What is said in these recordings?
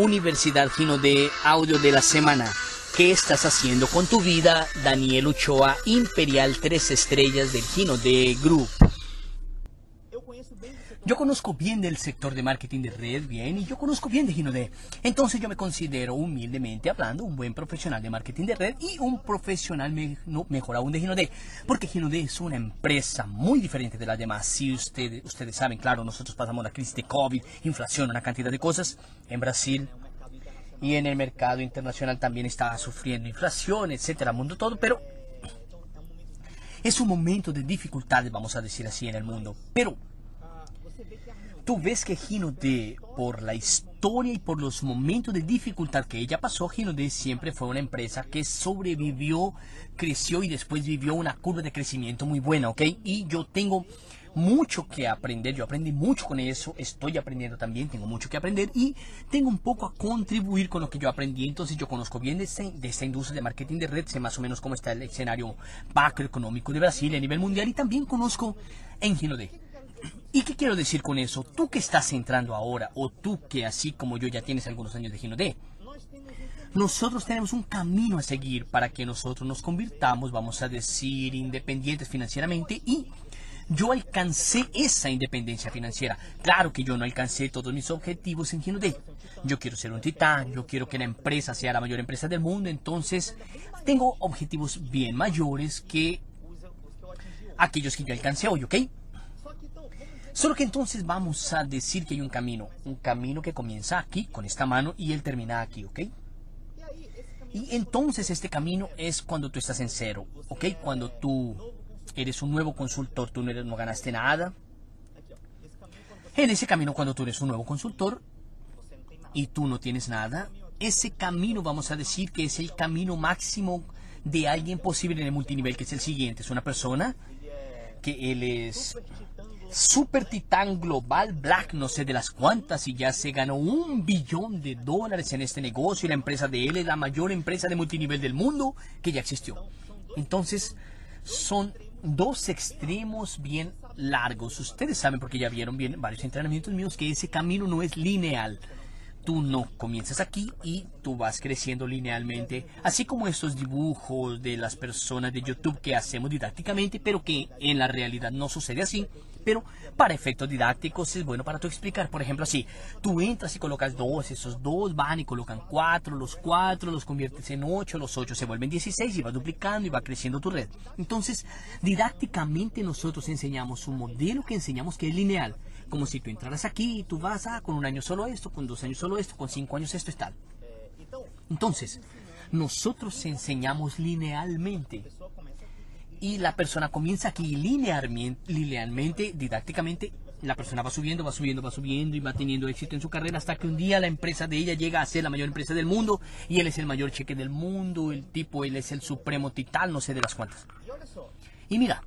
Universidad Gino de Audio de la Semana. ¿Qué estás haciendo con tu vida? Daniel Ochoa, Imperial 3 Estrellas del Gino de Group. Yo conozco bien del sector de marketing de red, bien, y yo conozco bien de Ginode. Entonces yo me considero humildemente hablando un buen profesional de marketing de red y un profesional mejor aún de Ginode. Porque Ginode es una empresa muy diferente de las demás. Si ustedes, ustedes saben, claro, nosotros pasamos la crisis de COVID, inflación, una cantidad de cosas. En Brasil y en el mercado internacional también está sufriendo inflación, etcétera, mundo todo, pero es un momento de dificultades, vamos a decir así, en el mundo. Pero tú ves que Gino de, por la historia y por los momentos de dificultad que ella pasó, Gino de siempre fue una empresa que sobrevivió, creció y después vivió una curva de crecimiento muy buena, ¿ok? Y yo tengo mucho que aprender, yo aprendí mucho con eso, estoy aprendiendo también, tengo mucho que aprender y tengo un poco a contribuir con lo que yo aprendí, entonces yo conozco bien de, de esta industria de marketing de red, sé más o menos cómo está el escenario macroeconómico de Brasil a nivel mundial y también conozco en Gino de ¿Y qué quiero decir con eso? Tú que estás entrando ahora, o tú que así como yo ya tienes algunos años de Gino nosotros tenemos un camino a seguir para que nosotros nos convirtamos, vamos a decir, independientes financieramente y yo alcancé esa independencia financiera. Claro que yo no alcancé todos mis objetivos en Gino. Yo quiero ser un titán, yo quiero que la empresa sea la mayor empresa del mundo, entonces tengo objetivos bien mayores que aquellos que yo alcancé hoy, ¿ok? Solo que entonces vamos a decir que hay un camino, un camino que comienza aquí con esta mano y él termina aquí, ¿ok? Y entonces este camino es cuando tú estás en cero, ¿ok? Cuando tú eres un nuevo consultor, tú no, ganaste nada. En ese camino cuando tú eres un nuevo consultor y tú no tienes nada, ese camino vamos a decir que es el camino máximo de alguien posible en el multinivel, que es el siguiente. Es una persona que él es super titán global black, no sé de las cuantas, y ya se ganó un billón de dólares en este negocio y la empresa de él es la mayor empresa de multinivel del mundo que ya existió. Entonces, son dos extremos bien largos. Ustedes saben, porque ya vieron bien varios entrenamientos míos, que ese camino no es lineal tú no comienzas aquí y tú vas creciendo linealmente, así como estos dibujos de las personas de YouTube que hacemos didácticamente, pero que en la realidad no sucede así. Pero para efectos didácticos es bueno para tú explicar. Por ejemplo, así, tú entras y colocas dos, esos dos van y colocan cuatro, los cuatro los conviertes en ocho, los ocho se vuelven 16 y vas duplicando y va creciendo tu red. Entonces, didácticamente nosotros enseñamos un modelo que enseñamos que es lineal como si tú entraras aquí y tú vas ah, con un año solo esto, con dos años solo esto, con cinco años esto y tal. Entonces, nosotros enseñamos linealmente y la persona comienza aquí linealmente, linealmente, didácticamente, la persona va subiendo, va subiendo, va subiendo y va teniendo éxito en su carrera hasta que un día la empresa de ella llega a ser la mayor empresa del mundo y él es el mayor cheque del mundo, el tipo, él es el supremo titán, no sé de las cuantas. Y mira,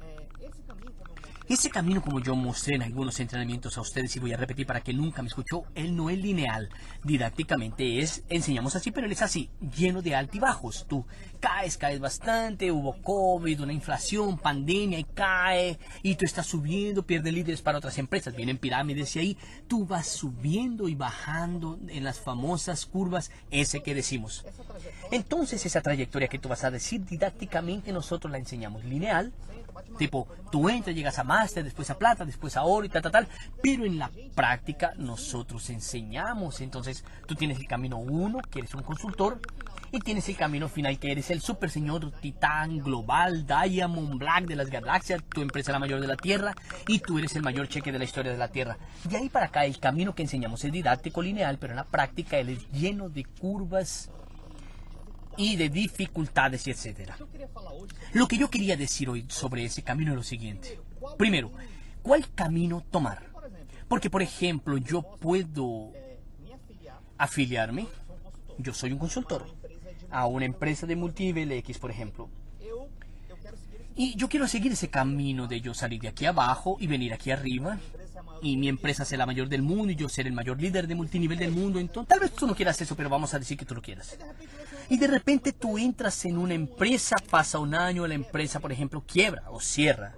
ese camino, como yo mostré en algunos entrenamientos a ustedes y voy a repetir para que nunca me escuchó, él no es lineal. Didácticamente es, enseñamos así, pero él es así, lleno de altibajos. Tú caes, caes bastante, hubo COVID, una inflación, pandemia y cae, y tú estás subiendo, pierdes líderes para otras empresas, vienen pirámides y ahí tú vas subiendo y bajando en las famosas curvas, ese que decimos. Entonces esa trayectoria que tú vas a decir didácticamente nosotros la enseñamos lineal Tipo, tú entras, llegas a máster, después a plata, después a oro y tal, tal, tal. Pero en la práctica nosotros enseñamos. Entonces, tú tienes el camino uno, que eres un consultor, y tienes el camino final, que eres el super señor titán global, Diamond Black de las galaxias, tu empresa es la mayor de la Tierra, y tú eres el mayor cheque de la historia de la Tierra. De ahí para acá, el camino que enseñamos es didáctico lineal, pero en la práctica él es lleno de curvas y de dificultades y etcétera. Lo que yo quería decir hoy sobre ese camino es lo siguiente. Primero, ¿cuál camino tomar? Porque, por ejemplo, yo puedo afiliarme, yo soy un consultor, a una empresa de multinivel X, por ejemplo. Y yo quiero seguir ese camino de yo salir de aquí abajo y venir aquí arriba y mi empresa sea la mayor del mundo y yo ser el mayor líder de multinivel del mundo. Entonces, tal vez tú no quieras eso, pero vamos a decir que tú lo quieras. Y de repente tú entras en una empresa, pasa un año, la empresa, por ejemplo, quiebra o cierra.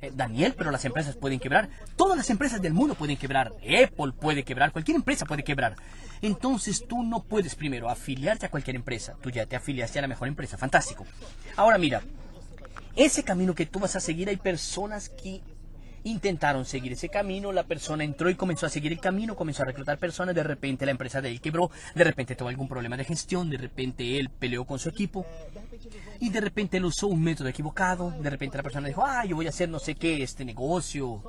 Eh, Daniel, pero las empresas pueden quebrar. Todas las empresas del mundo pueden quebrar. Apple puede quebrar. Cualquier empresa puede quebrar. Entonces tú no puedes primero afiliarte a cualquier empresa. Tú ya te afiliaste a la mejor empresa. Fantástico. Ahora mira, ese camino que tú vas a seguir hay personas que intentaron seguir ese camino, la persona entró y comenzó a seguir el camino, comenzó a reclutar personas, de repente la empresa de él quebró, de repente tuvo algún problema de gestión, de repente él peleó con su equipo y de repente él usó un método equivocado, de repente la persona dijo, ah, yo voy a hacer no sé qué, este negocio,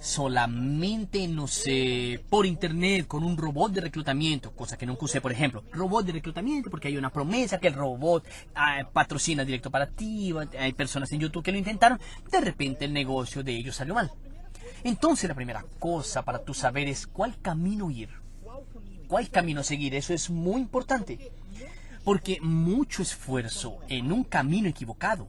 solamente, no sé, por internet con un robot de reclutamiento, cosa que nunca usé, por ejemplo, robot de reclutamiento porque hay una promesa que el robot ah, patrocina directo para ti, hay personas en YouTube que lo intentaron, de repente el negocio de ellos salió mal. Entonces la primera cosa para tú saber es cuál camino ir, cuál camino seguir, eso es muy importante, porque mucho esfuerzo en un camino equivocado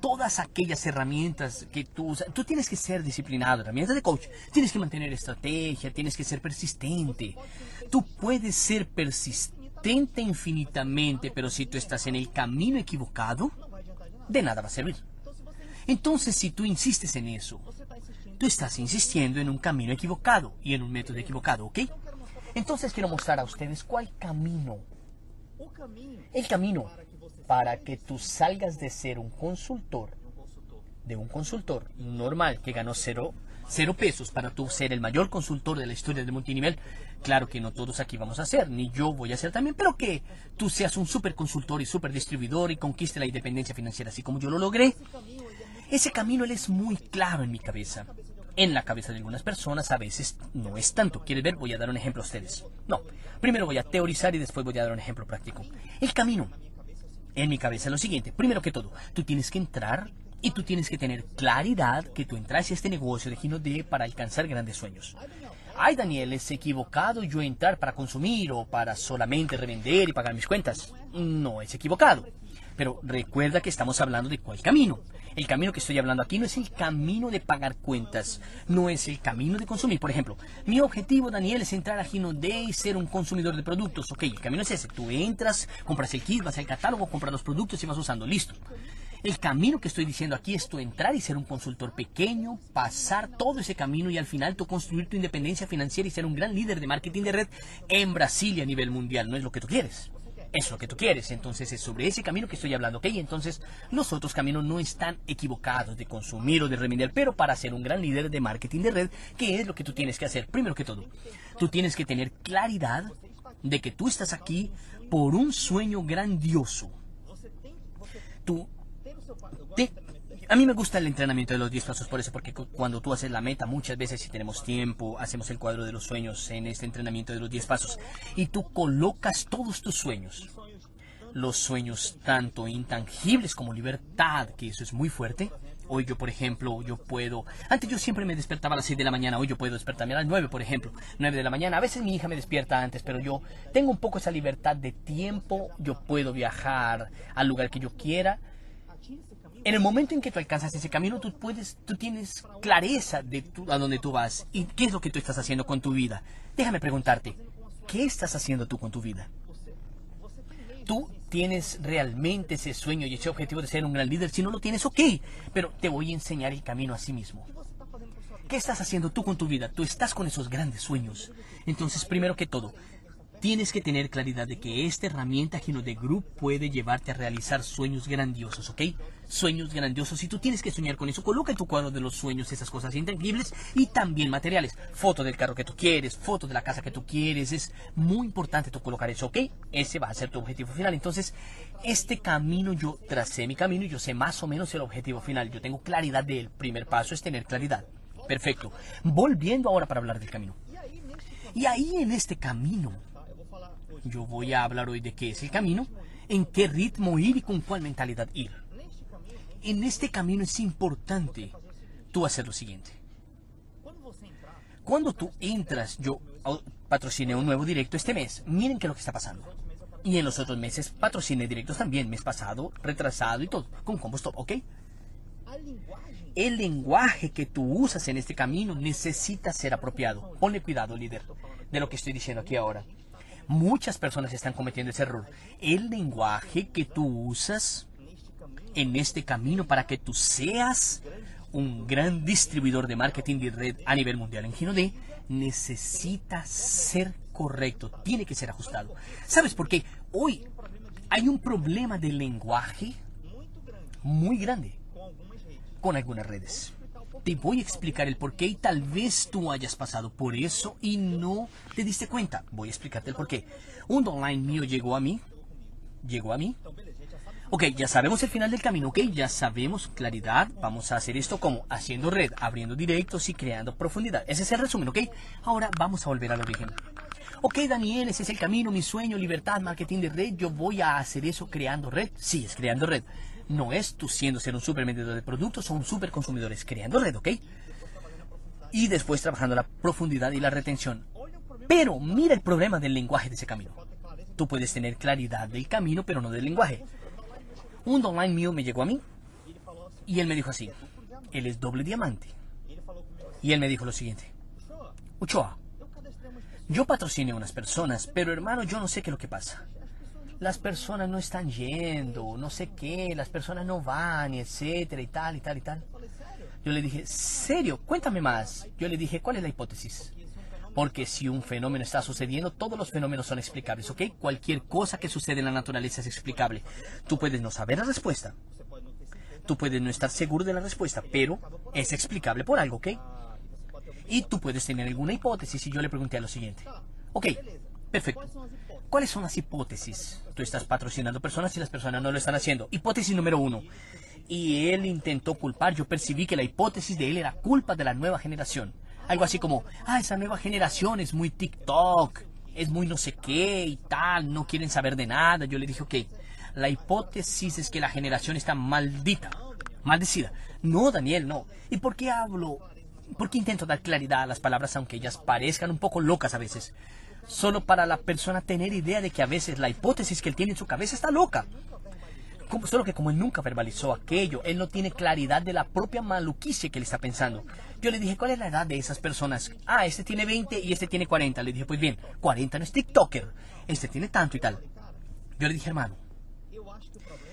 todas aquellas herramientas que tú usas. Tú tienes que ser disciplinado, herramientas de coach. Tienes que mantener estrategia, tienes que ser persistente. Tú puedes ser persistente infinitamente, pero si tú estás en el camino equivocado, de nada va a servir. Entonces, si tú insistes en eso, tú estás insistiendo en un camino equivocado y en un método equivocado, ¿ok? Entonces quiero mostrar a ustedes cuál camino. El camino para que tú salgas de ser un consultor, de un consultor normal que ganó cero, cero pesos para tú ser el mayor consultor de la historia del multinivel, claro que no todos aquí vamos a ser, ni yo voy a ser también, pero que tú seas un super consultor y super distribuidor y conquiste la independencia financiera, así como yo lo logré. Ese camino él es muy claro en mi cabeza. En la cabeza de algunas personas a veces no es tanto. ¿Quieres ver? Voy a dar un ejemplo a ustedes. No, primero voy a teorizar y después voy a dar un ejemplo práctico. El camino en mi cabeza lo siguiente. Primero que todo, tú tienes que entrar y tú tienes que tener claridad que tú entras a este negocio de Gino D para alcanzar grandes sueños. Ay, Daniel, ¿es equivocado yo entrar para consumir o para solamente revender y pagar mis cuentas? No es equivocado. Pero recuerda que estamos hablando de cuál camino. El camino que estoy hablando aquí no es el camino de pagar cuentas, no es el camino de consumir. Por ejemplo, mi objetivo, Daniel, es entrar a Gino Day y ser un consumidor de productos. Ok, el camino es ese. Tú entras, compras el kit, vas al catálogo, compras los productos y vas usando. Listo. El camino que estoy diciendo aquí es tú entrar y ser un consultor pequeño, pasar todo ese camino y al final tú construir tu independencia financiera y ser un gran líder de marketing de red en Brasil y a nivel mundial. No es lo que tú quieres es lo que tú quieres. Entonces es sobre ese camino que estoy hablando, ¿ok? Entonces los otros caminos no están equivocados de consumir o de revender, pero para ser un gran líder de marketing de red, ¿qué es lo que tú tienes que hacer? Primero que todo, tú tienes que tener claridad de que tú estás aquí por un sueño grandioso. Tú te a mí me gusta el entrenamiento de los 10 pasos por eso, porque cuando tú haces la meta, muchas veces si tenemos tiempo, hacemos el cuadro de los sueños en este entrenamiento de los 10 pasos y tú colocas todos tus sueños. Los sueños tanto intangibles como libertad, que eso es muy fuerte. Hoy yo, por ejemplo, yo puedo... Antes yo siempre me despertaba a las 6 de la mañana, hoy yo puedo despertarme a las 9, por ejemplo. 9 de la mañana. A veces mi hija me despierta antes, pero yo tengo un poco esa libertad de tiempo. Yo puedo viajar al lugar que yo quiera en el momento en que tú alcanzas ese camino, tú puedes, tú tienes clareza de a dónde tú vas y qué es lo que tú estás haciendo con tu vida. Déjame preguntarte, ¿qué estás haciendo tú con tu vida? Tú tienes realmente ese sueño y ese objetivo de ser un gran líder. Si no lo tienes, ok, pero te voy a enseñar el camino a sí mismo. ¿Qué estás haciendo tú con tu vida? Tú estás con esos grandes sueños. Entonces, primero que todo, Tienes que tener claridad de que esta herramienta Gino de Group puede llevarte a realizar sueños grandiosos, ¿ok? Sueños grandiosos. Si tú tienes que soñar con eso, coloca en tu cuadro de los sueños esas cosas intangibles y también materiales. Foto del carro que tú quieres, foto de la casa que tú quieres. Es muy importante tú colocar eso, ¿ok? Ese va a ser tu objetivo final. Entonces, este camino yo tracé mi camino y yo sé más o menos el objetivo final. Yo tengo claridad del primer paso es tener claridad. Perfecto. Volviendo ahora para hablar del camino. Y ahí en este camino yo voy a hablar hoy de qué es el camino, en qué ritmo ir y con cuál mentalidad ir. En este camino es importante tú hacer lo siguiente. Cuando tú entras, yo patrociné un nuevo directo este mes. Miren qué es lo que está pasando. Y en los otros meses patrociné directos también, mes pasado, retrasado y todo, con Combo ¿ok? El lenguaje que tú usas en este camino necesita ser apropiado. Ponle cuidado, líder, de lo que estoy diciendo aquí ahora. Muchas personas están cometiendo ese error. El lenguaje que tú usas en este camino para que tú seas un gran distribuidor de marketing de red a nivel mundial en Gino D, necesita ser correcto, tiene que ser ajustado. ¿Sabes por qué? Hoy hay un problema de lenguaje muy grande con algunas redes. Te voy a explicar el por qué y tal vez tú hayas pasado por eso y no te diste cuenta. Voy a explicarte el por qué. Un online mío llegó a mí. Llegó a mí. Ok, ya sabemos el final del camino, ok, ya sabemos claridad, vamos a hacer esto como haciendo red, abriendo directos y creando profundidad. Ese es el resumen, ok. Ahora vamos a volver al origen. Ok, Daniel, ese es el camino, mi sueño, libertad, marketing de red. Yo voy a hacer eso creando red. Sí, es creando red. No es tú siendo ser un supervendedor de productos o un superconsumidor, es creando red, ¿ok? Y después trabajando la profundidad y la retención. Pero mira el problema del lenguaje de ese camino. Tú puedes tener claridad del camino, pero no del lenguaje. Un online mío me llegó a mí y él me dijo así, él es doble diamante. Y él me dijo lo siguiente, Uchoa, yo patrociné a unas personas, pero hermano, yo no sé qué es lo que pasa. Las personas no están yendo, no sé qué, las personas no van, etcétera, y tal, y tal, y tal. Yo le dije, ¿serio? Cuéntame más. Yo le dije, ¿cuál es la hipótesis? Porque si un fenómeno está sucediendo, todos los fenómenos son explicables, ¿ok? Cualquier cosa que sucede en la naturaleza es explicable. Tú puedes no saber la respuesta. Tú puedes no estar seguro de la respuesta, pero es explicable por algo, ¿ok? Y tú puedes tener alguna hipótesis y yo le pregunté a lo siguiente. Ok, perfecto. ¿Cuáles son las hipótesis? Tú estás patrocinando personas y las personas no lo están haciendo. Hipótesis número uno. Y él intentó culpar, yo percibí que la hipótesis de él era culpa de la nueva generación. Algo así como, ah, esa nueva generación es muy TikTok, es muy no sé qué y tal, no quieren saber de nada. Yo le dije, ok, la hipótesis es que la generación está maldita, maldecida. No, Daniel, no. ¿Y por qué hablo? ¿Por qué intento dar claridad a las palabras aunque ellas parezcan un poco locas a veces? Solo para la persona tener idea de que a veces la hipótesis que él tiene en su cabeza está loca solo que como él nunca verbalizó aquello, él no tiene claridad de la propia maluquice que él está pensando. Yo le dije, ¿cuál es la edad de esas personas? Ah, este tiene 20 y este tiene 40. Le dije, pues bien, 40 no es TikToker. Este tiene tanto y tal. Yo le dije, hermano,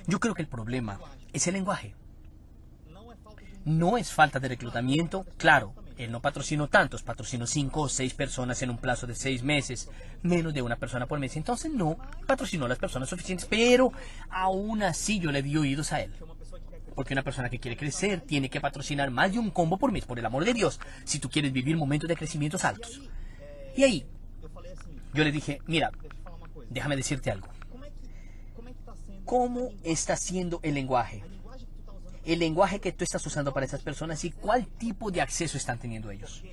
yo creo que el problema es el lenguaje. No es falta de reclutamiento, claro, él no patrocinó tantos, patrocinó cinco o seis personas en un plazo de seis meses, menos de una persona por mes. Entonces no patrocinó las personas suficientes, pero aún así yo le di oídos a él. Porque una persona que quiere crecer tiene que patrocinar más de un combo por mes, por el amor de Dios, si tú quieres vivir momentos de crecimientos altos. Y ahí, yo le dije, mira, déjame decirte algo. ¿Cómo está siendo el lenguaje? El lenguaje que tú estás usando para esas personas y cuál tipo de acceso están teniendo ellos.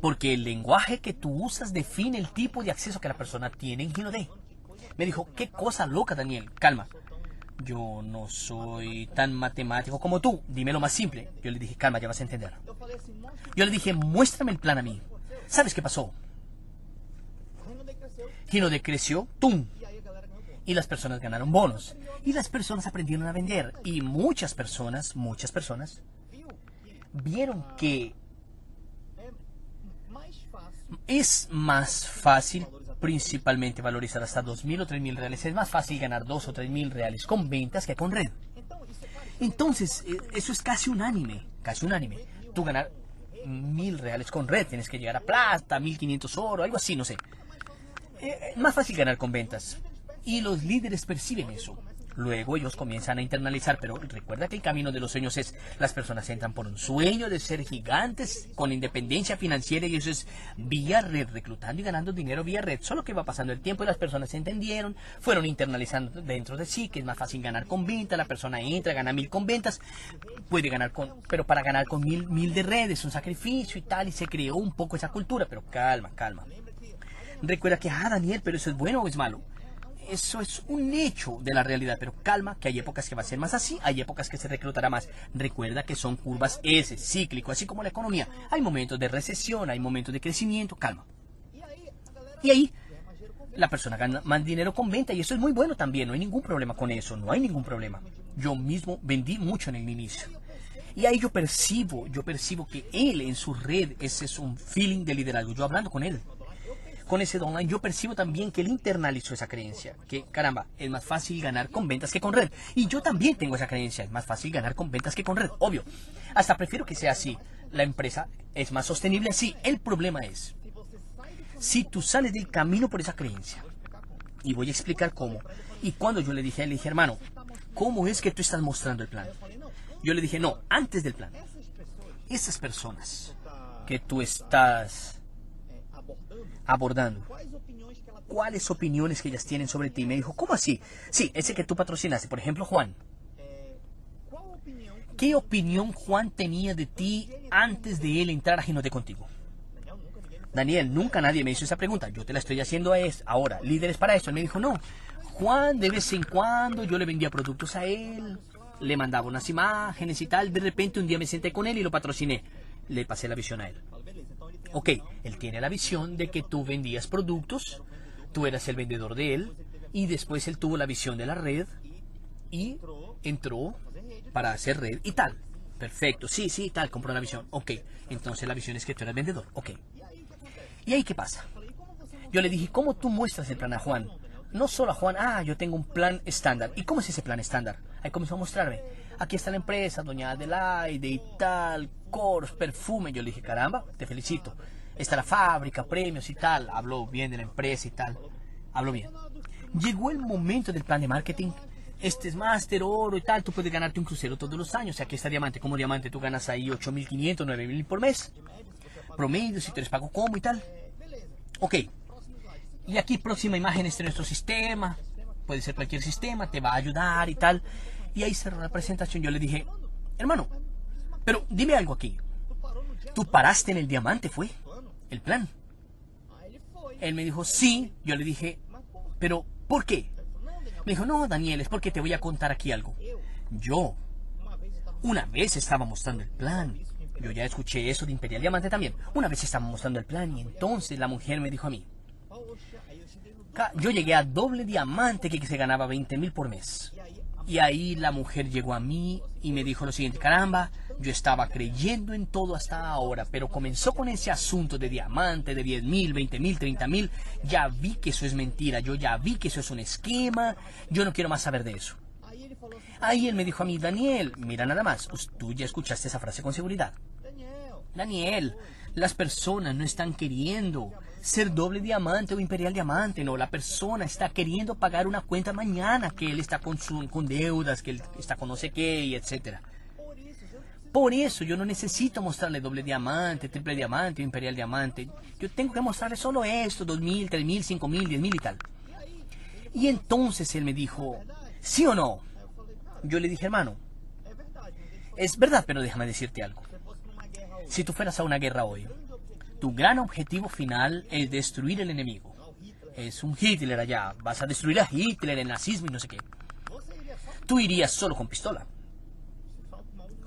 Porque el lenguaje que tú usas define el tipo de acceso que la persona tiene en Gino D. Me dijo, qué cosa loca, Daniel. Calma. Yo no soy tan matemático como tú. Dime lo más simple. Yo le dije, calma, ya vas a entender. Yo le dije, muéstrame el plan a mí. ¿Sabes qué pasó? Gino D creció, ¡tum! Y las personas ganaron bonos y las personas aprendieron a vender y muchas personas, muchas personas vieron que es más fácil principalmente valorizar hasta 2.000 o 3.000 reales. Es más fácil ganar 2 o 3.000 reales con ventas que con red. Entonces, eh, eso es casi unánime, casi unánime. Tú ganar 1.000 reales con red, tienes que llegar a plata, 1.500 oro, algo así, no sé. Eh, eh, más fácil ganar con ventas. Y los líderes perciben eso. Luego ellos comienzan a internalizar, pero recuerda que el camino de los sueños es, las personas entran por un sueño de ser gigantes con independencia financiera y eso es vía red, reclutando y ganando dinero vía red. Solo que va pasando el tiempo y las personas se entendieron, fueron internalizando dentro de sí, que es más fácil ganar con venta, la persona entra, gana mil con ventas, puede ganar con, pero para ganar con mil, mil de redes, un sacrificio y tal, y se creó un poco esa cultura, pero calma, calma. Recuerda que, ah, Daniel, pero eso es bueno o es malo eso es un hecho de la realidad, pero calma, que hay épocas que va a ser más así, hay épocas que se reclutará más. Recuerda que son curvas S, cíclico, así como la economía. Hay momentos de recesión, hay momentos de crecimiento, calma. Y ahí la persona gana más dinero con venta y eso es muy bueno también, no hay ningún problema con eso, no hay ningún problema. Yo mismo vendí mucho en el inicio. Y ahí yo percibo, yo percibo que él en su red, ese es un feeling de liderazgo, yo hablando con él. Con ese online, yo percibo también que él internalizó esa creencia. Que, caramba, es más fácil ganar con ventas que con red. Y yo también tengo esa creencia, es más fácil ganar con ventas que con red, obvio. Hasta prefiero que sea así. La empresa es más sostenible así. El problema es, si tú sales del camino por esa creencia, y voy a explicar cómo. Y cuando yo le dije le dije, hermano, ¿cómo es que tú estás mostrando el plan? Yo le dije, no, antes del plan. Esas personas que tú estás abordando, ¿cuáles opiniones que ellas tienen sobre ti? Me dijo, ¿cómo así? Sí, ese que tú patrocinaste, por ejemplo, Juan. ¿Qué opinión Juan tenía de ti antes de él entrar a Ginote contigo? Daniel, nunca nadie me hizo esa pregunta. Yo te la estoy haciendo a es, ahora. Líderes para esto. Él me dijo, no. Juan, de vez en cuando yo le vendía productos a él, le mandaba unas imágenes y tal. De repente un día me senté con él y lo patrociné. Le pasé la visión a él. Ok, él tiene la visión de que tú vendías productos, tú eras el vendedor de él, y después él tuvo la visión de la red y entró para hacer red y tal. Perfecto, sí, sí, tal, compró la visión. Ok, entonces la visión es que tú eres vendedor. Ok. ¿Y ahí qué pasa? Yo le dije, ¿cómo tú muestras el plan a Juan? No solo a Juan, ah, yo tengo un plan estándar. ¿Y cómo es ese plan estándar? Ahí comenzó a mostrarme. Aquí está la empresa, doña Adelaide y tal, Cors, perfume. Yo le dije, caramba, te felicito. Está la fábrica, premios y tal. Habló bien de la empresa y tal. Habló bien. Llegó el momento del plan de marketing este es máster, oro y tal, tú puedes ganarte un crucero todos los años. Aquí está diamante. Como diamante tú ganas ahí 8.500, 9.000 por mes. Promedio, si tú eres pago como y tal. Ok. Y aquí próxima imagen es nuestro sistema. Puede ser cualquier sistema, te va a ayudar y tal. Y ahí cerró la presentación. Yo le dije, hermano, pero dime algo aquí. ¿Tú paraste en el diamante, fue? El plan. Él me dijo, sí. Yo le dije, pero ¿por qué? Me dijo, no, Daniel, es porque te voy a contar aquí algo. Yo, una vez estaba mostrando el plan. Yo ya escuché eso de Imperial Diamante también. Una vez estaba mostrando el plan y entonces la mujer me dijo a mí, yo llegué a doble diamante que se ganaba 20 mil por mes. Y ahí la mujer llegó a mí y me dijo lo siguiente, caramba, yo estaba creyendo en todo hasta ahora, pero comenzó con ese asunto de diamante, de 10 mil, 20 mil, 30 mil, ya vi que eso es mentira, yo ya vi que eso es un esquema, yo no quiero más saber de eso. Ahí él me dijo a mí, Daniel, mira nada más, tú ya escuchaste esa frase con seguridad. Daniel, las personas no están queriendo ser doble diamante o imperial diamante, no, la persona está queriendo pagar una cuenta mañana, que él está con, con deudas, que él está con no sé qué, y etcétera. Por eso yo no necesito mostrarle doble diamante, triple diamante imperial diamante. Yo tengo que mostrarle solo esto, dos mil, tres mil, cinco mil, diez mil y tal. Y entonces él me dijo, ¿sí o no? Yo le dije, hermano, es verdad, pero déjame decirte algo. Si tú fueras a una guerra hoy, tu gran objetivo final es destruir el enemigo. Es un Hitler allá. Vas a destruir a Hitler, el nazismo y no sé qué. Tú irías solo con pistola.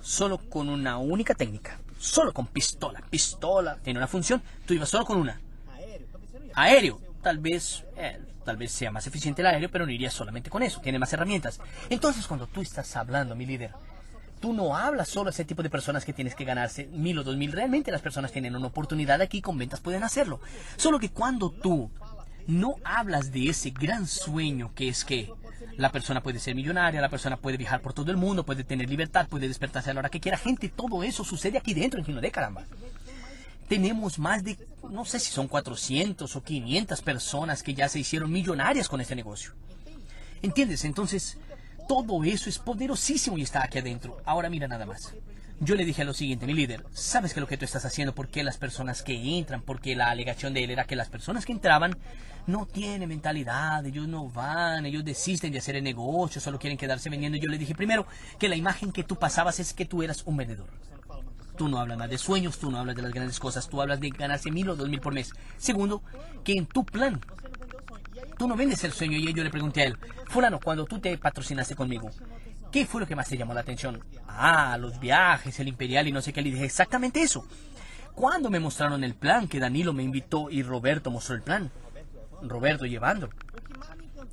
Solo con una única técnica. Solo con pistola. Pistola tiene una función. Tú ibas solo con una. Aéreo. Tal vez, eh, tal vez sea más eficiente el aéreo, pero no irías solamente con eso. Tiene más herramientas. Entonces, cuando tú estás hablando, mi líder, tú no hablas solo a ese tipo de personas que tienes que ganarse mil o dos mil. Realmente las personas tienen una oportunidad aquí con ventas pueden hacerlo. Solo que cuando tú no hablas de ese gran sueño que es que la persona puede ser millonaria, la persona puede viajar por todo el mundo, puede tener libertad, puede despertarse a la hora que quiera. Gente, todo eso sucede aquí dentro en Gino de Caramba. Tenemos más de, no sé si son 400 o 500 personas que ya se hicieron millonarias con este negocio. ¿Entiendes? Entonces, todo eso es poderosísimo y está aquí adentro. Ahora mira nada más. Yo le dije a lo siguiente, mi líder, ¿sabes que lo que tú estás haciendo? Porque las personas que entran, porque la alegación de él era que las personas que entraban no tienen mentalidad, ellos no van, ellos desisten de hacer el negocio, solo quieren quedarse vendiendo. Yo le dije primero que la imagen que tú pasabas es que tú eras un vendedor. Tú no hablas más de sueños, tú no hablas de las grandes cosas, tú hablas de ganarse mil o dos mil por mes. Segundo, que en tu plan tú no vendes el sueño. Y yo le pregunté a él, fulano, cuando tú te patrocinaste conmigo, ¿qué fue lo que más te llamó la atención? Ah, los viajes, el imperial y no sé qué. Le dije exactamente eso. Cuando me mostraron el plan, que Danilo me invitó y Roberto mostró el plan. Roberto llevando.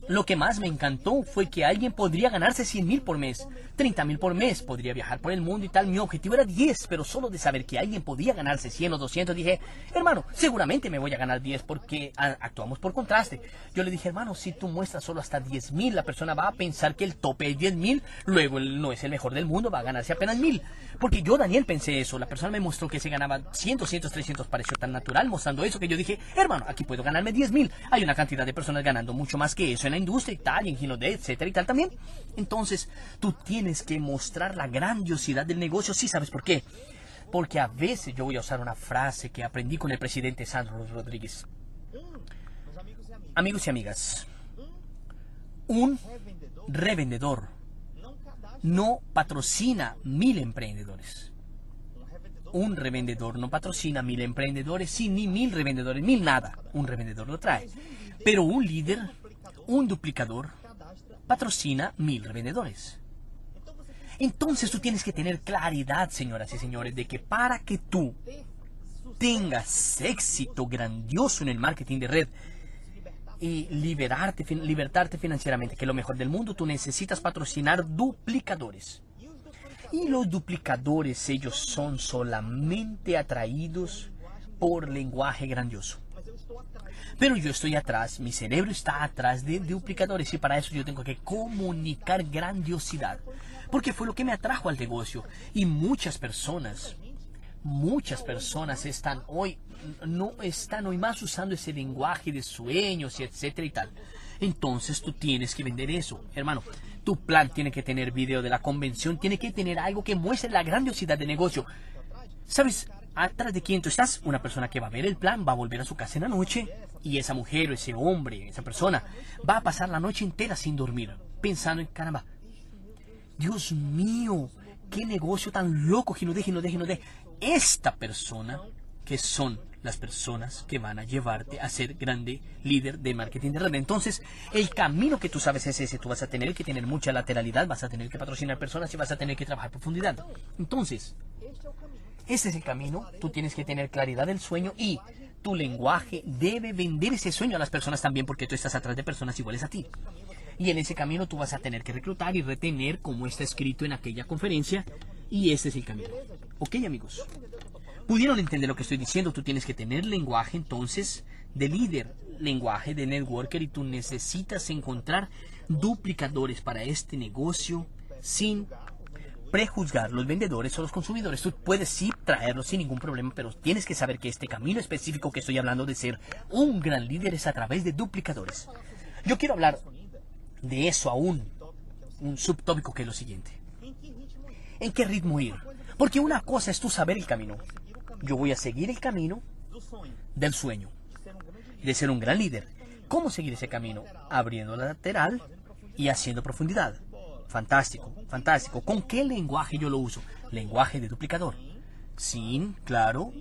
Lo que más me encantó fue que alguien podría ganarse 100 mil por mes, 30 mil por mes, podría viajar por el mundo y tal. Mi objetivo era 10, pero solo de saber que alguien podía ganarse 100 o 200, dije, hermano, seguramente me voy a ganar 10 porque actuamos por contraste. Yo le dije, hermano, si tú muestras solo hasta 10 mil, la persona va a pensar que el tope es 10 mil, luego él no es el mejor del mundo, va a ganarse apenas mil. Porque yo, Daniel, pensé eso. La persona me mostró que se ganaba 100, 200, 300, pareció tan natural mostrando eso que yo dije, hermano, aquí puedo ganarme 10 mil. Hay una cantidad de personas ganando mucho más que eso en la industria y tal, y en Gino etcétera y tal también. Entonces, tú tienes que mostrar la grandiosidad del negocio. Sí, ¿sabes por qué? Porque a veces yo voy a usar una frase que aprendí con el presidente Sandro Rodríguez. Amigos y amigas, un revendedor no patrocina mil emprendedores. Un revendedor no patrocina mil emprendedores, sí, ni mil revendedores, mil nada. Un revendedor lo trae. Pero un líder un duplicador patrocina mil revendedores. Entonces tú tienes que tener claridad, señoras y señores, de que para que tú tengas éxito grandioso en el marketing de red y liberarte, libertarte financieramente, que es lo mejor del mundo, tú necesitas patrocinar duplicadores. Y los duplicadores, ellos son solamente atraídos por lenguaje grandioso. Pero yo estoy atrás, mi cerebro está atrás de duplicadores y para eso yo tengo que comunicar grandiosidad. Porque fue lo que me atrajo al negocio. Y muchas personas, muchas personas están hoy, no están hoy más usando ese lenguaje de sueños y etcétera y tal. Entonces tú tienes que vender eso, hermano. Tu plan tiene que tener video de la convención, tiene que tener algo que muestre la grandiosidad del negocio. ¿Sabes? Atrás de quién tú estás, una persona que va a ver el plan, va a volver a su casa en la noche y esa mujer o ese hombre, esa persona, va a pasar la noche entera sin dormir, pensando en caramba. Dios mío, qué negocio tan loco, que no deje, no deje, no deje. Esta persona, que son las personas que van a llevarte a ser grande líder de marketing de red. Entonces, el camino que tú sabes es ese. Tú vas a tener que tener mucha lateralidad, vas a tener que patrocinar personas y vas a tener que trabajar profundidad. Entonces, este es el camino. Tú tienes que tener claridad del sueño y tu lenguaje debe vender ese sueño a las personas también porque tú estás atrás de personas iguales a ti. Y en ese camino tú vas a tener que reclutar y retener como está escrito en aquella conferencia. Y ese es el camino. Ok amigos. Pudieron entender lo que estoy diciendo. Tú tienes que tener lenguaje entonces de líder, lenguaje de networker y tú necesitas encontrar duplicadores para este negocio sin prejuzgar los vendedores o los consumidores. Tú puedes sí traerlos sin ningún problema, pero tienes que saber que este camino específico que estoy hablando de ser un gran líder es a través de duplicadores. Yo quiero hablar de eso aún, un subtópico que es lo siguiente. ¿En qué ritmo ir? Porque una cosa es tú saber el camino. Yo voy a seguir el camino del sueño, de ser un gran líder. ¿Cómo seguir ese camino? Abriendo la lateral y haciendo profundidad. Fantástico, fantástico. ¿Con qué lenguaje yo lo uso? Lenguaje de duplicador. Sin, claro,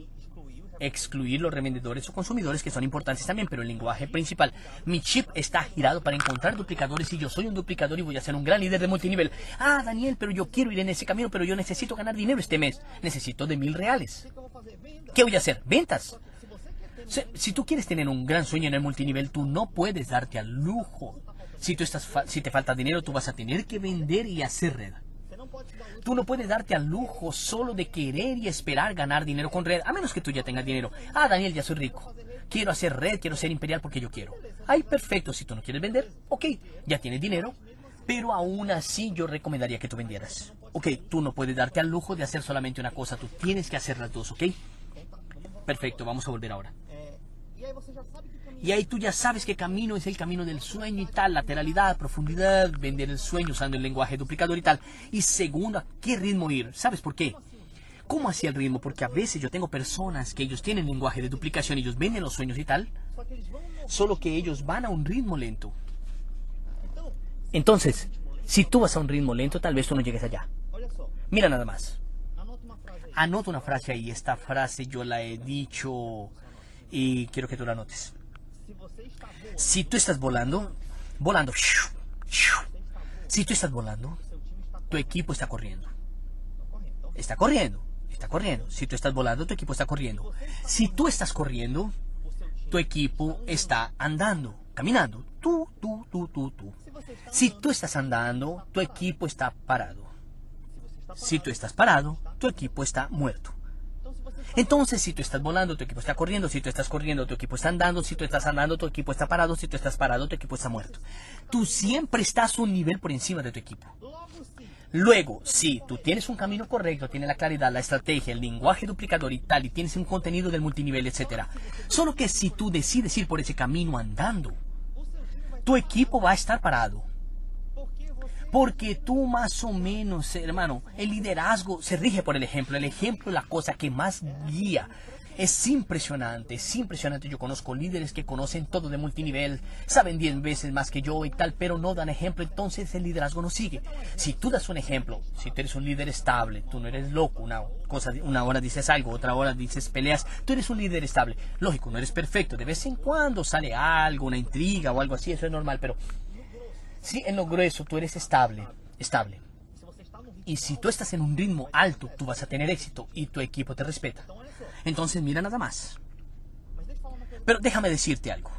excluir los revendedores o consumidores que son importantes también, pero el lenguaje principal. Mi chip está girado para encontrar duplicadores y yo soy un duplicador y voy a ser un gran líder de multinivel. Ah, Daniel, pero yo quiero ir en ese camino, pero yo necesito ganar dinero este mes. Necesito de mil reales. ¿Qué voy a hacer? Ventas. Si, tú quieres tener un gran sueño en el multinivel, tú no puedes darte al lujo si, tú estás si te falta dinero, tú vas a tener que vender y hacer red. Tú no puedes darte al lujo solo de querer y esperar ganar dinero con red, a menos que tú ya tengas dinero. Ah, Daniel, ya soy rico. Quiero hacer red, quiero ser imperial porque yo quiero. Ay, perfecto, si tú no quieres vender, ok, ya tienes dinero, pero aún así yo recomendaría que tú vendieras. Ok, tú no puedes darte al lujo de hacer solamente una cosa, tú tienes que hacer las dos, ok. Perfecto, vamos a volver ahora. Y ahí tú ya sabes qué camino es el camino del sueño y tal, lateralidad, profundidad, vender el sueño usando el lenguaje duplicador y tal. Y segundo, ¿a qué ritmo ir? ¿Sabes por qué? ¿Cómo hacía el ritmo? Porque a veces yo tengo personas que ellos tienen lenguaje de duplicación, ellos venden los sueños y tal, solo que ellos van a un ritmo lento. Entonces, si tú vas a un ritmo lento, tal vez tú no llegues allá. Mira nada más. Anota una frase ahí. Esta frase yo la he dicho y quiero que tú la notes. Si tú estás volando, volando, si tú estás volando, tu equipo está corriendo. Está corriendo, está corriendo. Si tú estás volando, tu equipo está corriendo. Si tú estás corriendo, tu equipo está andando. caminando. Tú, tú, tú, tú, tú. Si tú estás andando, tu equipo está parado. Si tú estás parado, tu equipo está muerto. Entonces, si tú estás volando, tu equipo está corriendo. Si tú estás corriendo, tu equipo está andando. Si tú estás andando, tu equipo está parado. Si tú estás parado, tu equipo está muerto. Tú siempre estás un nivel por encima de tu equipo. Luego, si tú tienes un camino correcto, tienes la claridad, la estrategia, el lenguaje duplicador y tal, y tienes un contenido del multinivel, etc. Solo que si tú decides ir por ese camino andando, tu equipo va a estar parado. Porque tú más o menos, hermano, el liderazgo se rige por el ejemplo. El ejemplo es la cosa que más guía. Es impresionante, es impresionante. Yo conozco líderes que conocen todo de multinivel, saben 10 veces más que yo y tal, pero no dan ejemplo, entonces el liderazgo no sigue. Si tú das un ejemplo, si tú eres un líder estable, tú no eres loco, una, cosa, una hora dices algo, otra hora dices peleas, tú eres un líder estable. Lógico, no eres perfecto, de vez en cuando sale algo, una intriga o algo así, eso es normal, pero si en lo grueso tú eres estable, estable. Y si tú estás en un ritmo alto, tú vas a tener éxito y tu equipo te respeta. Entonces mira nada más. Pero déjame decirte algo.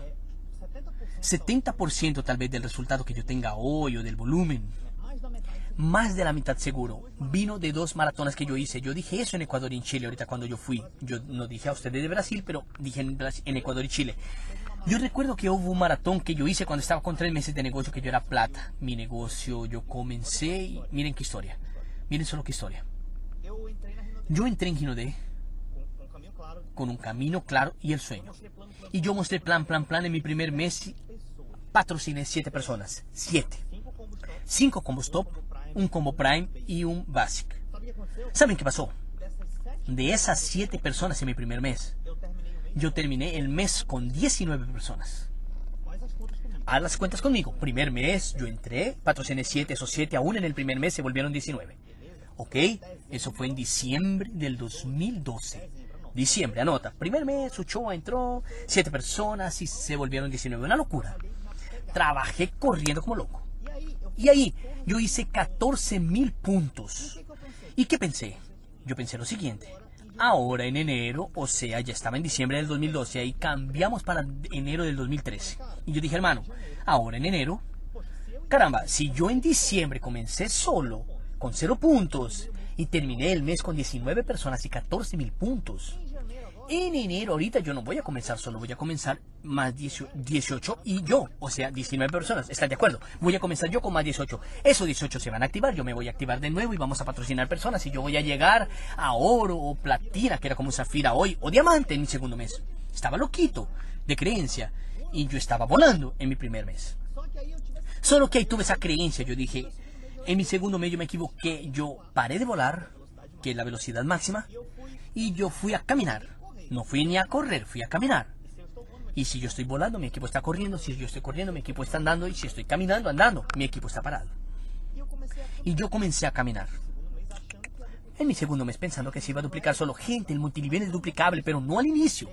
70% tal vez del resultado que yo tenga hoy o del volumen, más de la mitad seguro, vino de dos maratones que yo hice. Yo dije eso en Ecuador y en Chile ahorita cuando yo fui. Yo no dije a ustedes de Brasil, pero dije en Ecuador y Chile. Yo recuerdo que hubo un maratón que yo hice cuando estaba con tres meses de negocio, que yo era plata. Mi negocio, yo comencé y miren qué historia. Miren solo qué historia. Yo entré en Ginodé con un camino claro y el sueño. Y yo mostré plan, plan, plan en mi primer mes. Patrociné siete personas. Siete. Cinco combos top, un combo prime y un basic. ¿Saben qué pasó? De esas siete personas en mi primer mes, yo terminé el mes con 19 personas. Haz las cuentas conmigo. Primer mes, yo entré, patrociné 7, esos 7 aún en el primer mes se volvieron 19. ¿Ok? Eso fue en diciembre del 2012. Diciembre, anota. Primer mes, Uchoa entró, 7 personas y se volvieron 19. Una locura. Trabajé corriendo como loco. Y ahí yo hice 14 mil puntos. ¿Y qué pensé? Yo pensé lo siguiente ahora en enero, o sea, ya estaba en diciembre del 2012, y cambiamos para enero del 2013. Y yo dije, hermano, ahora en enero, caramba, si yo en diciembre comencé solo, con cero puntos, y terminé el mes con 19 personas y 14 mil puntos, en enero, ahorita yo no voy a comenzar solo, voy a comenzar más 18 y yo, o sea, 19 personas, ¿están de acuerdo? Voy a comenzar yo con más 18. Esos 18 se van a activar, yo me voy a activar de nuevo y vamos a patrocinar personas y yo voy a llegar a oro o platina, que era como zafira hoy, o diamante en mi segundo mes. Estaba loquito de creencia y yo estaba volando en mi primer mes. Solo que ahí tuve esa creencia, yo dije, en mi segundo mes yo me equivoqué, yo paré de volar, que es la velocidad máxima, y yo fui a caminar no fui ni a correr, fui a caminar. Y si yo estoy volando, mi equipo está corriendo. Si yo estoy corriendo, mi equipo está andando. Y si estoy caminando, andando, mi equipo está parado. Y yo comencé a caminar. En mi segundo mes pensando que se iba a duplicar solo gente, el multinivel es duplicable, pero no al inicio.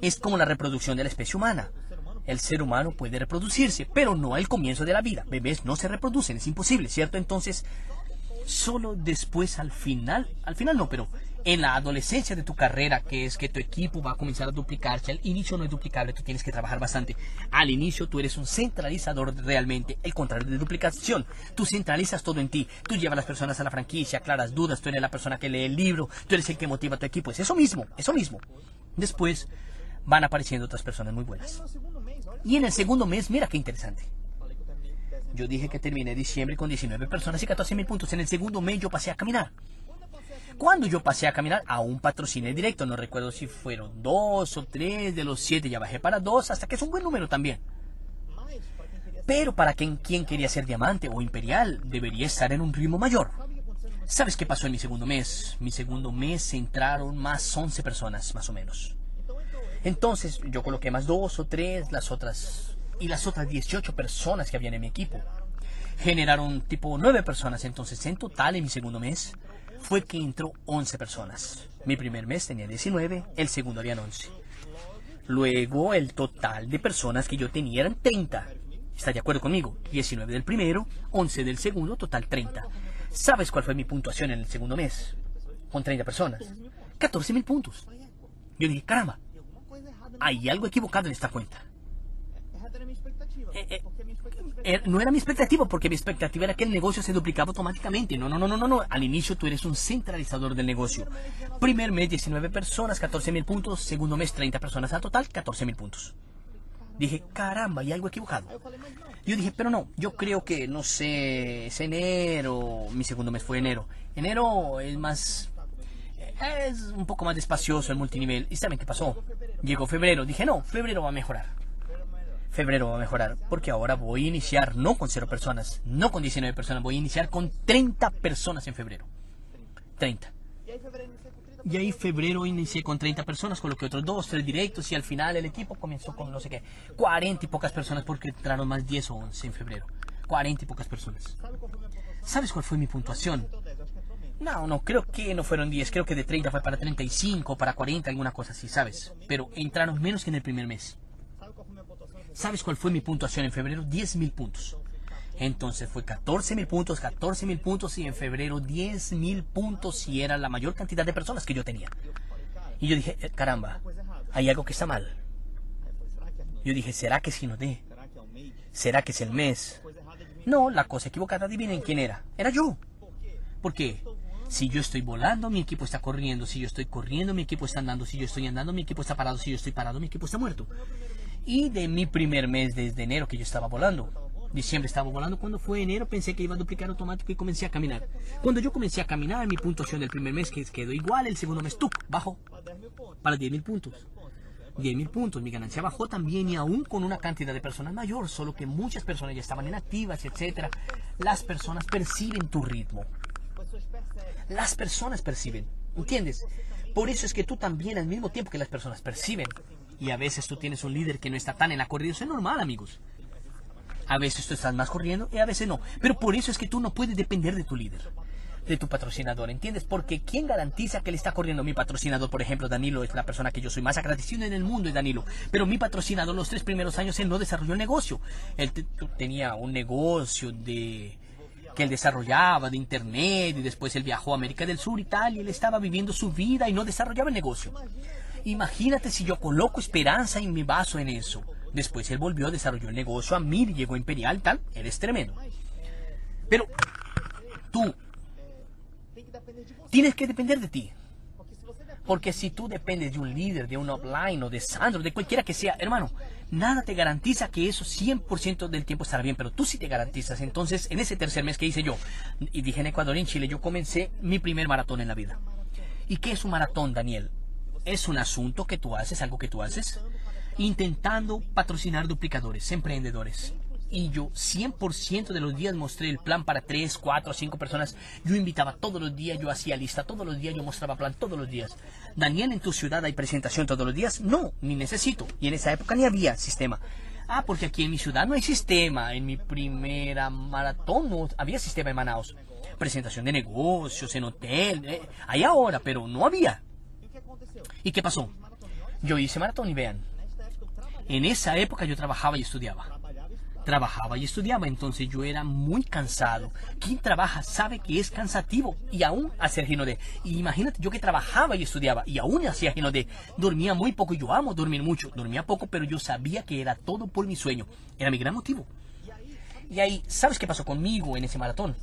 Es como la reproducción de la especie humana. El ser humano puede reproducirse, pero no al comienzo de la vida. Bebés no se reproducen, es imposible, ¿cierto? Entonces, solo después al final, al final no, pero en la adolescencia de tu carrera, que es que tu equipo va a comenzar a duplicarse, al inicio no es duplicable, tú tienes que trabajar bastante. Al inicio tú eres un centralizador realmente, el contrario de duplicación. Tú centralizas todo en ti, tú llevas a las personas a la franquicia, aclaras dudas, tú eres la persona que lee el libro, tú eres el que motiva a tu equipo. Es eso mismo, eso mismo. Después van apareciendo otras personas muy buenas. Y en el segundo mes, mira qué interesante. Yo dije que terminé diciembre con 19 personas y 14 mil puntos. En el segundo mes yo pasé a caminar. Cuando yo pasé a caminar, a un patrocinio directo. No recuerdo si fueron dos o tres de los siete. Ya bajé para dos, hasta que es un buen número también. Pero para quien, quien quería ser diamante o imperial, debería estar en un ritmo mayor. ¿Sabes qué pasó en mi segundo mes? Mi segundo mes entraron más 11 personas, más o menos. Entonces yo coloqué más dos o tres, las otras y las otras 18 personas que habían en mi equipo generaron tipo 9 personas. Entonces, en total, en mi segundo mes, fue que entró 11 personas. Mi primer mes tenía 19, el segundo habían 11. Luego, el total de personas que yo tenía eran 30. ¿Está de acuerdo conmigo? 19 del primero, 11 del segundo, total 30. ¿Sabes cuál fue mi puntuación en el segundo mes? Con 30 personas. 14 mil puntos. Yo dije, caramba, hay algo equivocado en esta cuenta. eh, eh, no era mi expectativa, porque mi expectativa era que el negocio se duplicaba automáticamente. No, no, no, no, no. Al inicio tú eres un centralizador del negocio. Primer mes 19 personas, 14 mil puntos. Segundo mes 30 personas al total, 14 mil puntos. Dije, caramba, hay algo equivocado. Yo dije, pero no, yo creo que, no sé, es enero, mi segundo mes fue enero. Enero es más, es un poco más despacioso el multinivel. ¿Y saben qué pasó? Llegó febrero, dije, no, febrero va a mejorar. Febrero va a mejorar, porque ahora voy a iniciar no con 0 personas, no con 19 personas, voy a iniciar con 30 personas en febrero. 30. Y ahí febrero inicié con 30 personas, coloqué otros dos, tres directos y al final el equipo comenzó con no sé qué, 40 y pocas personas porque entraron más 10 o 11 en febrero. 40 y pocas personas. ¿Sabes cuál fue mi puntuación? No, no, creo que no fueron 10, creo que de 30 fue para 35, para 40, alguna cosa así, ¿sabes? Pero entraron menos que en el primer mes. ¿Sabes cuál fue mi puntuación en febrero? 10 mil puntos. Entonces fue 14 mil puntos, 14 mil puntos y en febrero 10 mil puntos y era la mayor cantidad de personas que yo tenía. Y yo dije, eh, caramba, hay algo que está mal. Yo dije, ¿será que es de? ¿Será que es el mes? No, la cosa equivocada, adivinen quién era. Era yo. ¿Por qué? Si yo estoy volando, mi equipo está corriendo. Si yo estoy corriendo, mi equipo está andando. Si yo estoy andando, mi equipo está parado. Si yo estoy parado, mi equipo está muerto. Y de mi primer mes desde enero que yo estaba volando, diciembre estaba volando. Cuando fue enero pensé que iba a duplicar automático y comencé a caminar. Cuando yo comencé a caminar, mi puntuación del primer mes que quedó igual, el segundo mes, ¡tuc! bajó para 10.000 puntos. 10.000 puntos, mi ganancia bajó también y aún con una cantidad de personas mayor, solo que muchas personas ya estaban inactivas, etcétera. Las personas perciben tu ritmo. Las personas perciben, ¿entiendes? Por eso es que tú también al mismo tiempo que las personas perciben, y a veces tú tienes un líder que no está tan en la corrida, eso es normal, amigos. A veces tú estás más corriendo y a veces no. Pero por eso es que tú no puedes depender de tu líder, de tu patrocinador, ¿entiendes? Porque ¿quién garantiza que él está corriendo? Mi patrocinador, por ejemplo, Danilo, es la persona que yo soy más agradecido en el mundo, es Danilo. Pero mi patrocinador, los tres primeros años, él no desarrolló negocio. Él tenía un negocio de que él desarrollaba de internet y después él viajó a América del Sur y tal, y él estaba viviendo su vida y no desarrollaba el negocio. Imagínate si yo coloco esperanza en mi vaso en eso. Después él volvió, desarrolló el negocio a mil, llegó a Imperial, tal. Eres tremendo. Pero tú tienes que depender de ti. Porque si tú dependes de un líder, de un offline o de Sandro, de cualquiera que sea, hermano, nada te garantiza que eso 100% del tiempo estará bien, pero tú sí te garantizas. Entonces, en ese tercer mes que hice yo, y dije en Ecuador y en Chile, yo comencé mi primer maratón en la vida. ¿Y qué es un maratón, Daniel? Es un asunto que tú haces, algo que tú haces, intentando patrocinar duplicadores, emprendedores. Y yo 100% de los días mostré el plan para 3, 4, 5 personas. Yo invitaba todos los días, yo hacía lista todos los días, yo mostraba plan todos los días. Daniel, ¿en tu ciudad hay presentación todos los días? No, ni necesito. Y en esa época ni había sistema. Ah, porque aquí en mi ciudad no hay sistema. En mi primera maratón no había sistema en Manaus. Presentación de negocios, en hotel. Eh, hay ahora, pero no había. ¿Y qué pasó? Yo hice maratón y vean, en esa época yo trabajaba y estudiaba. Trabajaba y estudiaba, entonces yo era muy cansado. Quien trabaja sabe que es cansativo y aún hacer de Y imagínate, yo que trabajaba y estudiaba y aún hacía de Dormía muy poco yo amo dormir mucho. Dormía poco, pero yo sabía que era todo por mi sueño. Era mi gran motivo. Y ahí, ¿sabes qué pasó conmigo en ese maratón?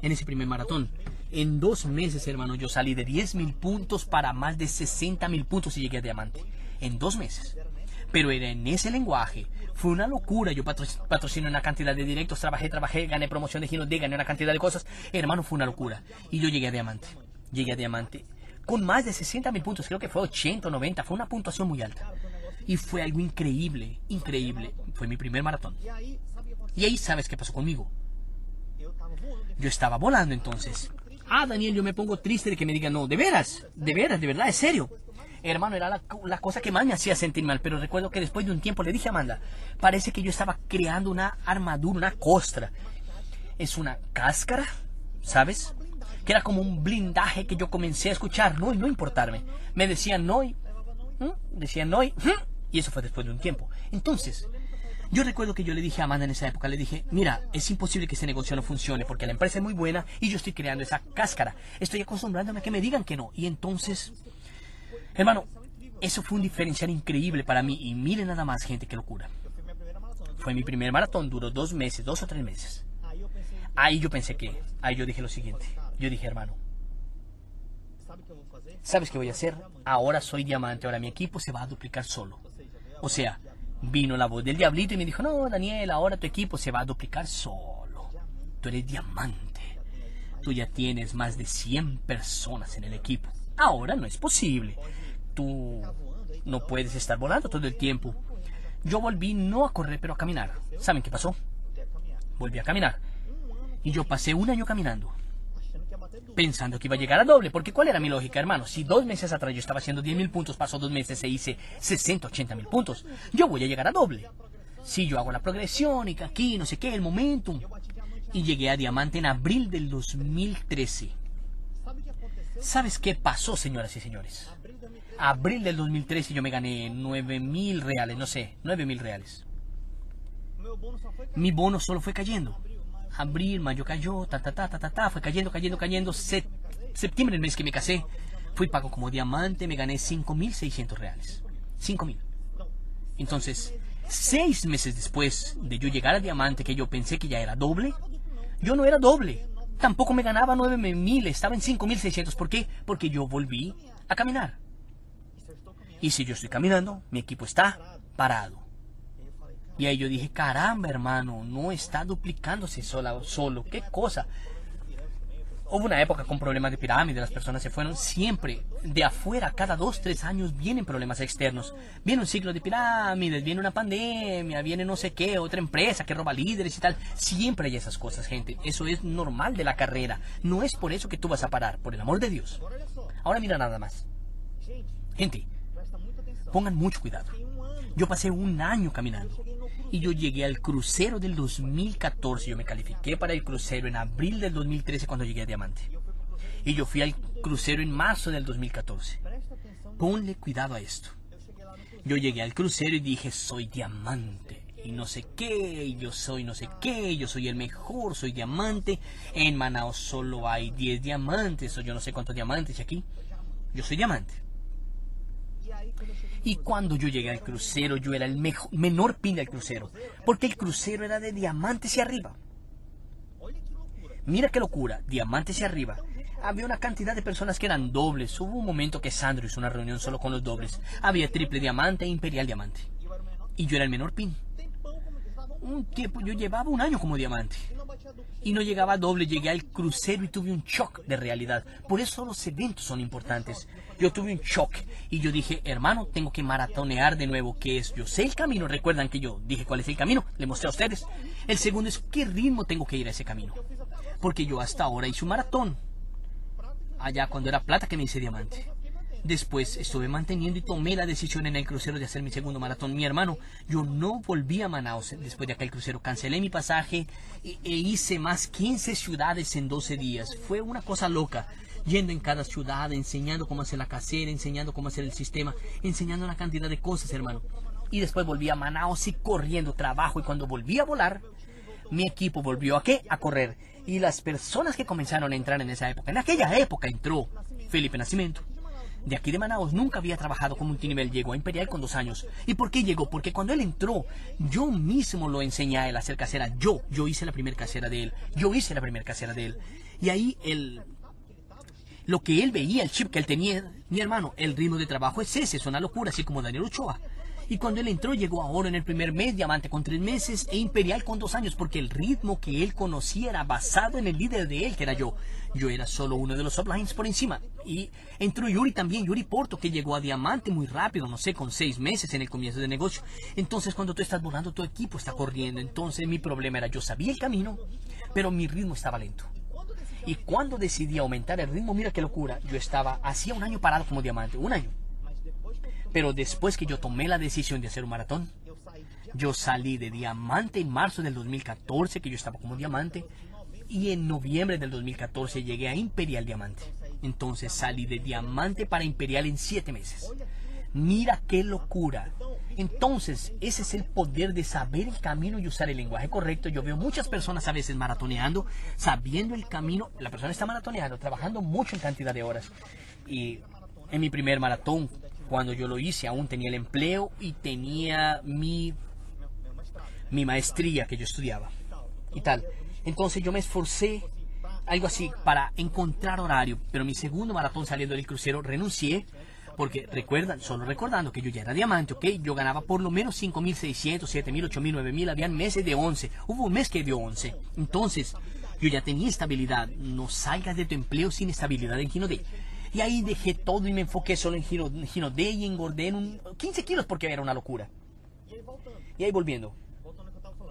En ese primer maratón. En dos meses, hermano, yo salí de 10 mil puntos para más de 60 mil puntos y llegué a diamante. En dos meses pero era en ese lenguaje. Fue una locura. Yo patrociné una cantidad de directos, trabajé, trabajé, gané promoción de Gino D, gané una cantidad de cosas. Hermano, fue una locura. Y yo llegué a diamante. Llegué a diamante con más de 60 mil puntos, creo que fue 80 o 90, fue una puntuación muy alta. Y fue algo increíble, increíble. Fue mi primer maratón. Y ahí sabes qué pasó conmigo. Yo estaba volando entonces. Ah, Daniel, yo me pongo triste de que me digan, no, de veras, de veras, de verdad, es serio. Hermano, era la, cosa que más me hacía sentir mal, pero recuerdo que después de un tiempo le dije a Amanda, parece que yo estaba creando una armadura, una costra. Es una cáscara, ¿sabes? Que era como un blindaje que yo comencé a escuchar, no y no importarme. Me decían no y... Decían no y... Y eso fue después de un tiempo. Entonces, yo recuerdo que yo le dije a Amanda en esa época, le dije, mira, es imposible que ese negocio no funcione porque la empresa es muy buena y yo estoy creando esa cáscara. Estoy acostumbrándome a que me digan que no. Y entonces Hermano, eso fue un diferencial increíble para mí y miren nada más gente, qué locura. Fue mi primer maratón, duró dos meses, dos o tres meses. Ahí yo pensé que, ahí yo dije lo siguiente. Yo dije, hermano, ¿sabes qué voy a hacer? Ahora soy diamante, ahora mi equipo se va a duplicar solo. O sea, vino la voz del diablito y me dijo, no, Daniel, ahora tu equipo se va a duplicar solo. Tú eres diamante. Tú ya tienes más de 100 personas en el equipo. Ahora no es posible. Tú no puedes estar volando todo el tiempo. Yo volví no a correr, pero a caminar. ¿Saben qué pasó? Volví a caminar. Y yo pasé un año caminando. Pensando que iba a llegar a doble, porque ¿cuál era mi lógica, hermano? Si dos meses atrás yo estaba haciendo 10 mil puntos, pasó dos meses e hice 60, 80 mil puntos, yo voy a llegar a doble. Si yo hago la progresión y aquí, no sé qué, el momentum. Y llegué a diamante en abril del 2013. ¿Sabes qué pasó, señoras y señores? Abril del 2013 yo me gané 9 mil reales, no sé, 9 mil reales. Mi bono solo fue cayendo abril, mayo cayó, ta, ta, ta, ta, ta, ta, fue cayendo, cayendo, cayendo. septiembre, el mes que me casé, fui pago como diamante, me gané 5.600 reales. 5.000. Entonces, seis meses después de yo llegar a diamante, que yo pensé que ya era doble, yo no era doble. Tampoco me ganaba 9.000, estaba en 5.600. ¿Por qué? Porque yo volví a caminar. Y si yo estoy caminando, mi equipo está parado. Y ahí yo dije, caramba, hermano, no está duplicándose sola, solo. ¿Qué cosa? Hubo una época con problemas de pirámide, las personas se fueron siempre de afuera, cada dos, tres años vienen problemas externos. Viene un ciclo de pirámides, viene una pandemia, viene no sé qué, otra empresa que roba líderes y tal. Siempre hay esas cosas, gente. Eso es normal de la carrera. No es por eso que tú vas a parar, por el amor de Dios. Ahora mira nada más. Gente, pongan mucho cuidado. Yo pasé un año caminando y yo llegué al crucero del 2014. Yo me califiqué para el crucero en abril del 2013 cuando llegué a Diamante. Y yo fui al crucero en marzo del 2014. Ponle cuidado a esto. Yo llegué al crucero y dije, soy diamante. Y no sé qué, yo soy no sé qué, yo soy el mejor, soy diamante. En Manaus solo hay 10 diamantes, o yo no sé cuántos diamantes aquí. Yo soy diamante. Y cuando yo llegué al crucero, yo era el menor pin del crucero, porque el crucero era de diamantes y arriba. Mira qué locura, diamantes y arriba. Había una cantidad de personas que eran dobles. Hubo un momento que Sandro hizo una reunión solo con los dobles. Había triple diamante e imperial diamante. Y yo era el menor pin. Un tiempo, yo llevaba un año como diamante y no llegaba a doble, llegué al crucero y tuve un shock de realidad. Por eso los eventos son importantes. Yo tuve un shock y yo dije, hermano, tengo que maratonear de nuevo, ¿qué es? Yo sé el camino, recuerdan que yo dije cuál es el camino, le mostré a ustedes. El segundo es qué ritmo tengo que ir a ese camino. Porque yo hasta ahora hice un maratón. Allá cuando era plata que me hice diamante. Después estuve manteniendo y tomé la decisión en el crucero de hacer mi segundo maratón. Mi hermano, yo no volví a Manaus después de aquel crucero. Cancelé mi pasaje e, e hice más 15 ciudades en 12 días. Fue una cosa loca. Yendo en cada ciudad, enseñando cómo hacer la casera, enseñando cómo hacer el sistema, enseñando una cantidad de cosas, hermano. Y después volví a Manaus y corriendo trabajo. Y cuando volví a volar, mi equipo volvió a qué? A correr. Y las personas que comenzaron a entrar en esa época, en aquella época entró Felipe Nacimiento, de aquí de Manaus nunca había trabajado como multinivel, llegó a Imperial con dos años. ¿Y por qué llegó? Porque cuando él entró, yo mismo lo enseñé a él a hacer casera. Yo, yo hice la primera casera de él. Yo hice la primera casera de él. Y ahí él, lo que él veía, el chip que él tenía, mi hermano, el ritmo de trabajo es ese, es una locura, así como Daniel Ochoa. Y cuando él entró, llegó a oro en el primer mes, diamante con tres meses e imperial con dos años, porque el ritmo que él conocía era basado en el líder de él, que era yo. Yo era solo uno de los sublines por encima. Y entró Yuri también, Yuri Porto, que llegó a diamante muy rápido, no sé, con seis meses en el comienzo del negocio. Entonces, cuando tú estás volando, tu equipo está corriendo. Entonces, mi problema era, yo sabía el camino, pero mi ritmo estaba lento. Y cuando decidí aumentar el ritmo, mira qué locura, yo estaba hacía un año parado como diamante, un año. Pero después que yo tomé la decisión de hacer un maratón, yo salí de diamante en marzo del 2014, que yo estaba como diamante, y en noviembre del 2014 llegué a Imperial Diamante. Entonces salí de diamante para Imperial en siete meses. Mira qué locura. Entonces, ese es el poder de saber el camino y usar el lenguaje correcto. Yo veo muchas personas a veces maratoneando, sabiendo el camino. La persona está maratoneando, trabajando mucho en cantidad de horas. Y en mi primer maratón, cuando yo lo hice, aún tenía el empleo y tenía mi mi maestría que yo estudiaba y tal. Entonces yo me esforcé, algo así, para encontrar horario, pero mi segundo maratón saliendo del crucero renuncié porque recuerdan, solo recordando que yo ya era diamante, ¿ok? Yo ganaba por lo menos 5.600, 7.000, 8.000, 9.000, habían meses de 11. Hubo un mes que dio 11. Entonces, yo ya tenía estabilidad. No salgas de tu empleo sin estabilidad en Gino D. Y ahí dejé todo y me enfoqué solo en Gino, Gino D y engordé en un 15 kilos porque era una locura. Y ahí volviendo.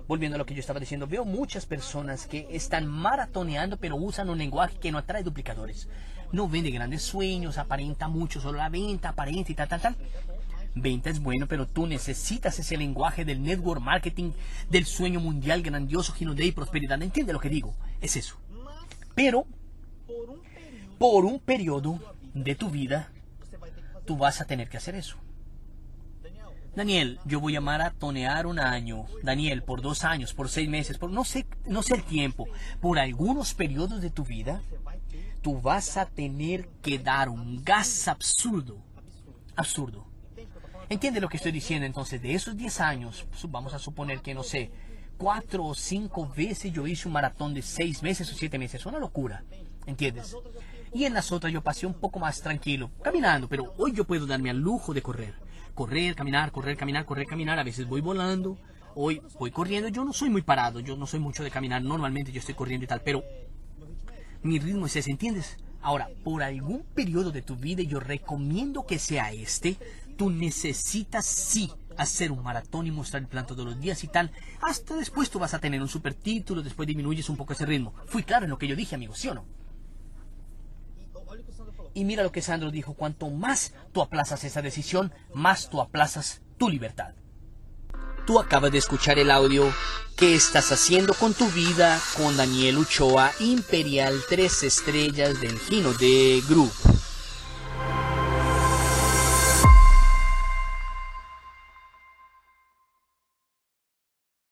Volviendo a lo que yo estaba diciendo, veo muchas personas que están maratoneando pero usan un lenguaje que no atrae duplicadores. No vende grandes sueños, aparenta mucho, solo la venta, aparenta y tal, tal, tal. Venta es bueno, pero tú necesitas ese lenguaje del network marketing, del sueño mundial grandioso, Gino de y prosperidad. ¿Entiende lo que digo? Es eso. Pero, por un periodo de tu vida, tú vas a tener que hacer eso. Daniel, yo voy a maratonear un año. Daniel, por dos años, por seis meses, por no sé, no sé el tiempo, por algunos periodos de tu vida, tú vas a tener que dar un gas absurdo. Absurdo. ¿Entiende lo que estoy diciendo? Entonces, de esos 10 años, vamos a suponer que, no sé, cuatro o cinco veces yo hice un maratón de seis meses o siete meses. Una locura. ¿Entiendes? Y en las otras yo pasé un poco más tranquilo, caminando, pero hoy yo puedo darme al lujo de correr. Correr, caminar, correr, caminar, correr, caminar. A veces voy volando, hoy voy corriendo. Yo no soy muy parado, yo no soy mucho de caminar. Normalmente yo estoy corriendo y tal, pero mi ritmo es ese, ¿entiendes? Ahora, por algún periodo de tu vida, yo recomiendo que sea este, tú necesitas sí hacer un maratón y mostrar el plan todos los días y tal. Hasta después tú vas a tener un super título, después disminuyes un poco ese ritmo. Fui claro en lo que yo dije, amigo, ¿sí o no? Y mira lo que Sandro dijo, cuanto más tú aplazas esa decisión, más tú aplazas tu libertad. Tú acabas de escuchar el audio ¿Qué estás haciendo con tu vida? con Daniel Uchoa, Imperial 3 estrellas del Gino de Group.